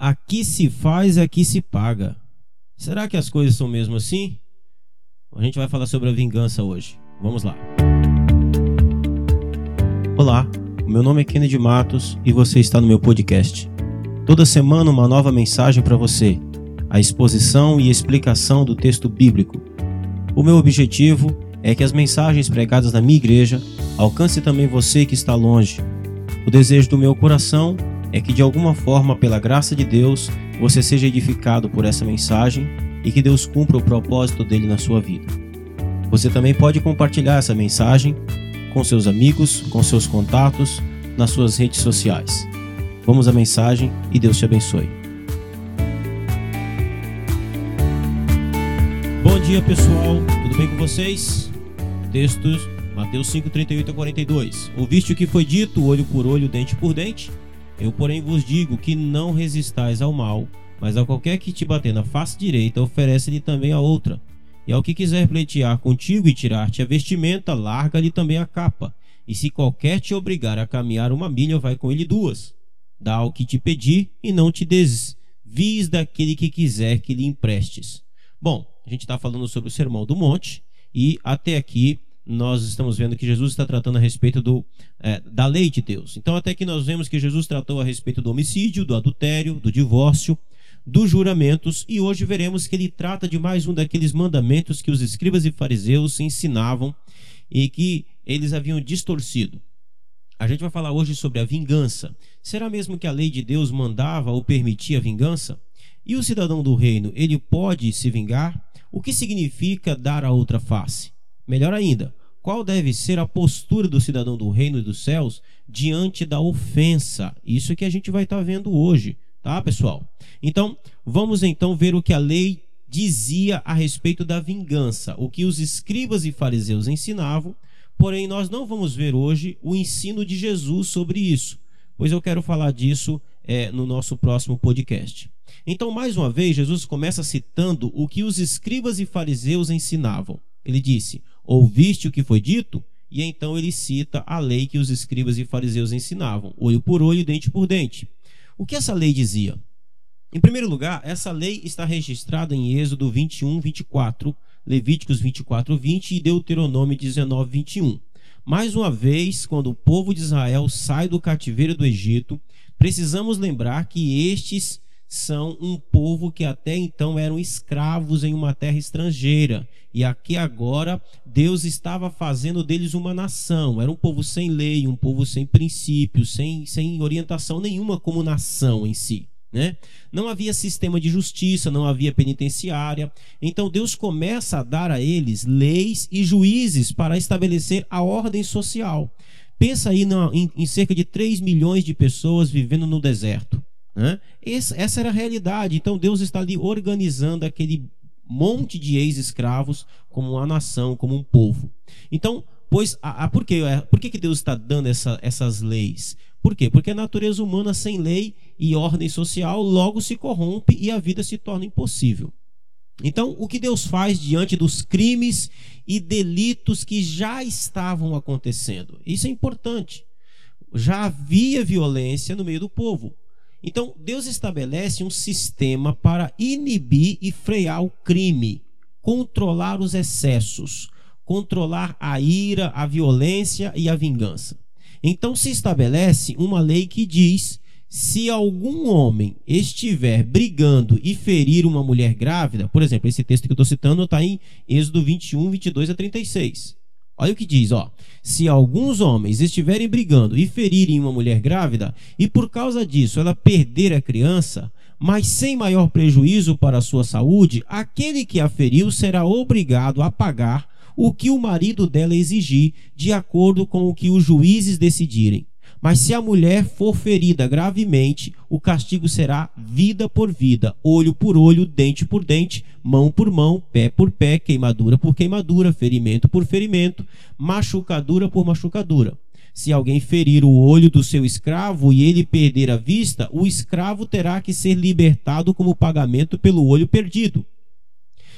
aqui se faz, aqui se paga. Será que as coisas são mesmo assim? A gente vai falar sobre a vingança hoje. Vamos lá. Olá, meu nome é Kennedy Matos e você está no meu podcast. Toda semana uma nova mensagem para você, a exposição e explicação do texto bíblico. O meu objetivo é que as mensagens pregadas na minha igreja alcancem também você que está longe. O desejo do meu coração é que de alguma forma, pela graça de Deus, você seja edificado por essa mensagem e que Deus cumpra o propósito dele na sua vida. Você também pode compartilhar essa mensagem com seus amigos, com seus contatos, nas suas redes sociais. Vamos à mensagem e Deus te abençoe. Bom dia, pessoal. Tudo bem com vocês? Textos Mateus 5, 38 a 42. Ouviste o que foi dito, olho por olho, dente por dente? Eu, porém, vos digo que não resistais ao mal, mas a qualquer que te bater na face direita, oferece-lhe também a outra. E ao que quiser pleitear contigo e tirar-te a vestimenta, larga-lhe também a capa. E se qualquer te obrigar a caminhar uma milha, vai com ele duas. Dá ao que te pedir e não te desvies daquele que quiser que lhe emprestes. Bom, a gente está falando sobre o Sermão do Monte e até aqui nós estamos vendo que Jesus está tratando a respeito do, é, da lei de Deus. Então, até que nós vemos que Jesus tratou a respeito do homicídio, do adultério, do divórcio, dos juramentos, e hoje veremos que ele trata de mais um daqueles mandamentos que os escribas e fariseus ensinavam e que eles haviam distorcido. A gente vai falar hoje sobre a vingança. Será mesmo que a lei de Deus mandava ou permitia a vingança? E o cidadão do reino, ele pode se vingar? O que significa dar a outra face? Melhor ainda, qual deve ser a postura do cidadão do reino e dos céus diante da ofensa? Isso é que a gente vai estar tá vendo hoje, tá, pessoal? Então, vamos então ver o que a lei dizia a respeito da vingança, o que os escribas e fariseus ensinavam, porém nós não vamos ver hoje o ensino de Jesus sobre isso, pois eu quero falar disso é, no nosso próximo podcast. Então, mais uma vez, Jesus começa citando o que os escribas e fariseus ensinavam. Ele disse: Ouviste o que foi dito? E então ele cita a lei que os escribas e fariseus ensinavam: olho por olho, dente por dente. O que essa lei dizia? Em primeiro lugar, essa lei está registrada em Êxodo 21, 24, Levíticos 24, 20 e Deuteronômio 19, 21. Mais uma vez, quando o povo de Israel sai do cativeiro do Egito, precisamos lembrar que estes são um povo que até então eram escravos em uma terra estrangeira. E aqui agora Deus estava fazendo deles uma nação. Era um povo sem lei, um povo sem princípios, sem, sem orientação nenhuma como nação em si. Né? Não havia sistema de justiça, não havia penitenciária. Então Deus começa a dar a eles leis e juízes para estabelecer a ordem social. Pensa aí em, em cerca de 3 milhões de pessoas vivendo no deserto. Né? essa era a realidade. Então Deus está ali organizando aquele monte de ex-escravos como uma nação, como um povo. Então, pois, a, a, por, quê? É, por que, que Deus está dando essa, essas leis? Por quê? Porque a natureza humana sem lei e ordem social logo se corrompe e a vida se torna impossível. Então, o que Deus faz diante dos crimes e delitos que já estavam acontecendo? Isso é importante. Já havia violência no meio do povo. Então, Deus estabelece um sistema para inibir e frear o crime, controlar os excessos, controlar a ira, a violência e a vingança. Então, se estabelece uma lei que diz: se algum homem estiver brigando e ferir uma mulher grávida, por exemplo, esse texto que eu estou citando está em Êxodo 21, 22 a 36. Olha o que diz, ó. Se alguns homens estiverem brigando e ferirem uma mulher grávida, e por causa disso ela perder a criança, mas sem maior prejuízo para a sua saúde, aquele que a feriu será obrigado a pagar o que o marido dela exigir, de acordo com o que os juízes decidirem. Mas se a mulher for ferida gravemente, o castigo será vida por vida, olho por olho, dente por dente, mão por mão, pé por pé, queimadura por queimadura, ferimento por ferimento, machucadura por machucadura. Se alguém ferir o olho do seu escravo e ele perder a vista, o escravo terá que ser libertado como pagamento pelo olho perdido.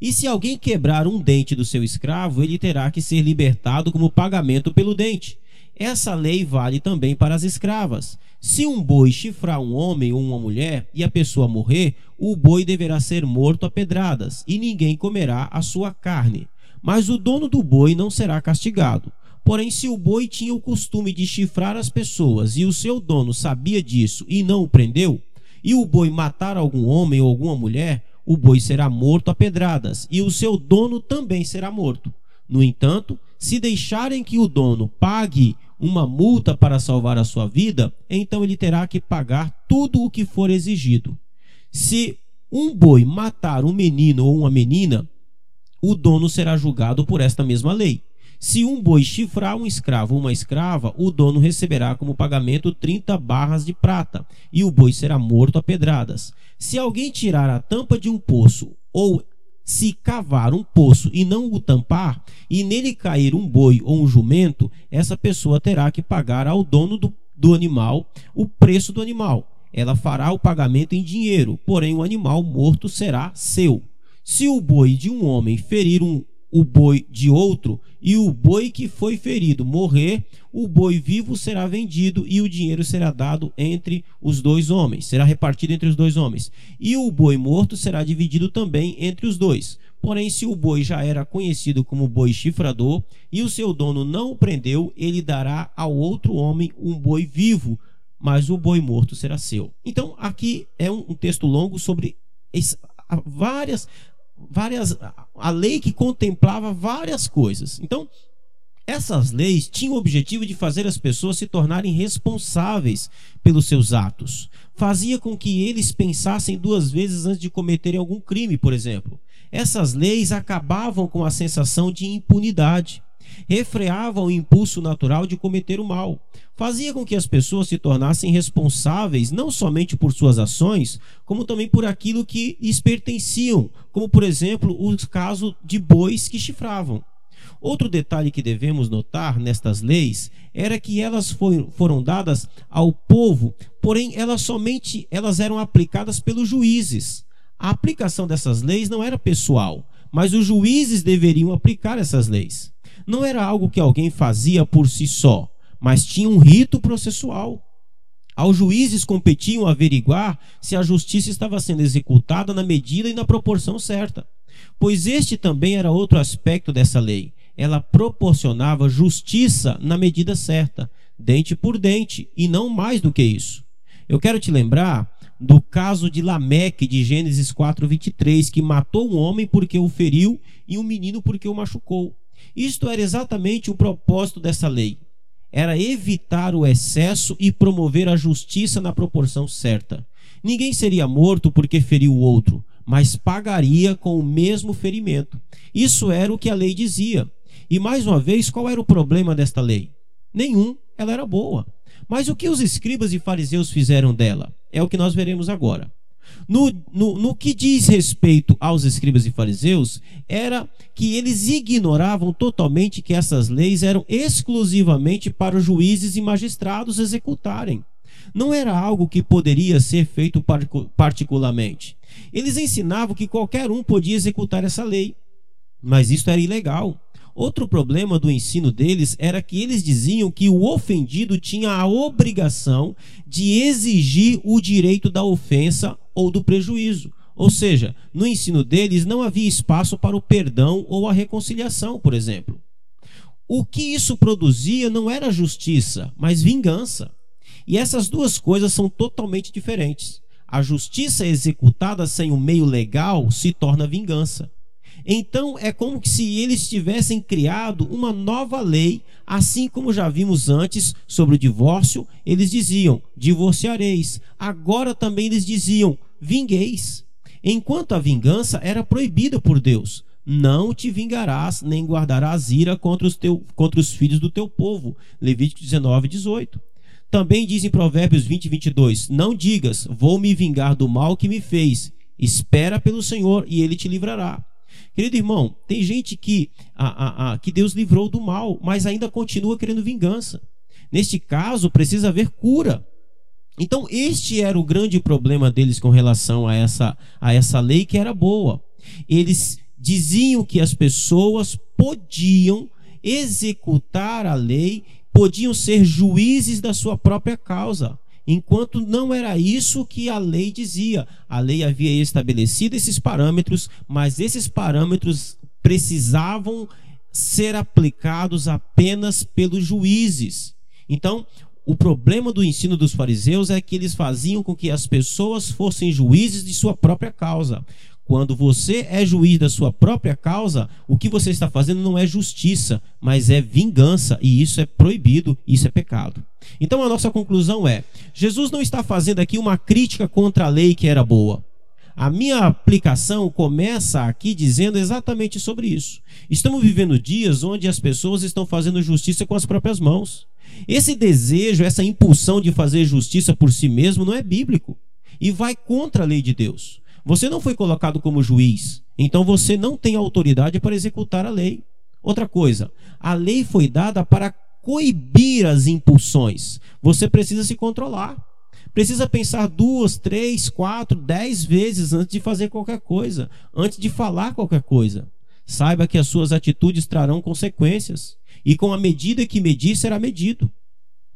E se alguém quebrar um dente do seu escravo, ele terá que ser libertado como pagamento pelo dente. Essa lei vale também para as escravas. Se um boi chifrar um homem ou uma mulher e a pessoa morrer, o boi deverá ser morto a pedradas, e ninguém comerá a sua carne. Mas o dono do boi não será castigado. Porém, se o boi tinha o costume de chifrar as pessoas e o seu dono sabia disso e não o prendeu, e o boi matar algum homem ou alguma mulher, o boi será morto a pedradas, e o seu dono também será morto. No entanto, se deixarem que o dono pague uma multa para salvar a sua vida, então ele terá que pagar tudo o que for exigido. Se um boi matar um menino ou uma menina, o dono será julgado por esta mesma lei. Se um boi chifrar um escravo ou uma escrava, o dono receberá como pagamento 30 barras de prata, e o boi será morto a pedradas. Se alguém tirar a tampa de um poço ou se cavar um poço e não o tampar, e nele cair um boi ou um jumento, essa pessoa terá que pagar ao dono do, do animal o preço do animal. Ela fará o pagamento em dinheiro, porém o animal morto será seu. Se o boi de um homem ferir um, o boi de outro, e o boi que foi ferido morrer, o boi vivo será vendido e o dinheiro será dado entre os dois homens, será repartido entre os dois homens. E o boi morto será dividido também entre os dois. Porém, se o boi já era conhecido como boi chifrador e o seu dono não o prendeu, ele dará ao outro homem um boi vivo, mas o boi morto será seu. Então, aqui é um, texto longo sobre várias várias a lei que contemplava várias coisas. Então, essas leis tinham o objetivo de fazer as pessoas se tornarem responsáveis pelos seus atos. Fazia com que eles pensassem duas vezes antes de cometerem algum crime, por exemplo. Essas leis acabavam com a sensação de impunidade refreava o impulso natural de cometer o mal. Fazia com que as pessoas se tornassem responsáveis não somente por suas ações, como também por aquilo que lhes pertenciam, como por exemplo o caso de bois que chifravam. Outro detalhe que devemos notar nestas leis era que elas foi, foram dadas ao povo, porém elas somente elas eram aplicadas pelos juízes. A aplicação dessas leis não era pessoal, mas os juízes deveriam aplicar essas leis não era algo que alguém fazia por si só, mas tinha um rito processual. Aos juízes competiam averiguar se a justiça estava sendo executada na medida e na proporção certa. Pois este também era outro aspecto dessa lei. Ela proporcionava justiça na medida certa, dente por dente, e não mais do que isso. Eu quero te lembrar do caso de Lameque de Gênesis 4:23, que matou um homem porque o feriu e um menino porque o machucou. Isto era exatamente o propósito dessa lei. Era evitar o excesso e promover a justiça na proporção certa. Ninguém seria morto porque feriu o outro, mas pagaria com o mesmo ferimento. Isso era o que a lei dizia. E mais uma vez, qual era o problema desta lei? Nenhum, ela era boa. Mas o que os escribas e fariseus fizeram dela? É o que nós veremos agora. No, no, no que diz respeito aos escribas e fariseus, era que eles ignoravam totalmente que essas leis eram exclusivamente para os juízes e magistrados executarem. Não era algo que poderia ser feito particularmente. Eles ensinavam que qualquer um podia executar essa lei, mas isso era ilegal. Outro problema do ensino deles era que eles diziam que o ofendido tinha a obrigação de exigir o direito da ofensa ou do prejuízo. Ou seja, no ensino deles não havia espaço para o perdão ou a reconciliação, por exemplo. O que isso produzia não era justiça, mas vingança. E essas duas coisas são totalmente diferentes. A justiça executada sem o meio legal se torna vingança. Então é como se eles tivessem criado uma nova lei, assim como já vimos antes sobre o divórcio, eles diziam: divorciareis. Agora também eles diziam: vingueis. Enquanto a vingança era proibida por Deus. Não te vingarás, nem guardarás ira contra os, teu, contra os filhos do teu povo. Levítico 19, 18. Também diz em Provérbios 20, 22: Não digas, vou me vingar do mal que me fez. Espera pelo Senhor e ele te livrará. Querido irmão, tem gente que, a, a, a, que Deus livrou do mal, mas ainda continua querendo vingança. Neste caso, precisa haver cura. Então, este era o grande problema deles com relação a essa, a essa lei que era boa. Eles diziam que as pessoas podiam executar a lei, podiam ser juízes da sua própria causa. Enquanto não era isso que a lei dizia. A lei havia estabelecido esses parâmetros, mas esses parâmetros precisavam ser aplicados apenas pelos juízes. Então, o problema do ensino dos fariseus é que eles faziam com que as pessoas fossem juízes de sua própria causa. Quando você é juiz da sua própria causa, o que você está fazendo não é justiça, mas é vingança, e isso é proibido, isso é pecado. Então a nossa conclusão é: Jesus não está fazendo aqui uma crítica contra a lei que era boa. A minha aplicação começa aqui dizendo exatamente sobre isso. Estamos vivendo dias onde as pessoas estão fazendo justiça com as próprias mãos. Esse desejo, essa impulsão de fazer justiça por si mesmo não é bíblico e vai contra a lei de Deus. Você não foi colocado como juiz, então você não tem autoridade para executar a lei. Outra coisa, a lei foi dada para coibir as impulsões. Você precisa se controlar. Precisa pensar duas, três, quatro, dez vezes antes de fazer qualquer coisa, antes de falar qualquer coisa. Saiba que as suas atitudes trarão consequências, e com a medida que medir será medido.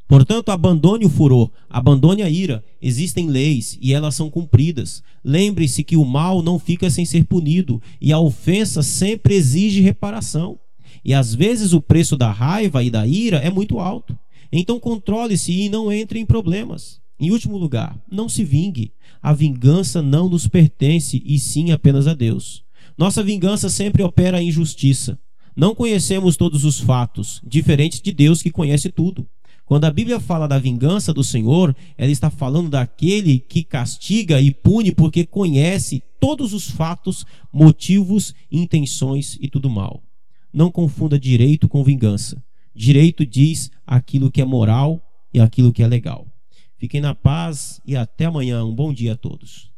Portanto, abandone o furor, abandone a ira. Existem leis e elas são cumpridas. Lembre-se que o mal não fica sem ser punido e a ofensa sempre exige reparação. E às vezes o preço da raiva e da ira é muito alto. Então controle-se e não entre em problemas. Em último lugar, não se vingue. A vingança não nos pertence e sim apenas a Deus. Nossa vingança sempre opera a injustiça. Não conhecemos todos os fatos, diferente de Deus que conhece tudo. Quando a Bíblia fala da vingança do Senhor, ela está falando daquele que castiga e pune porque conhece todos os fatos, motivos, intenções e tudo mal. Não confunda direito com vingança. Direito diz aquilo que é moral e aquilo que é legal. Fiquem na paz e até amanhã. Um bom dia a todos.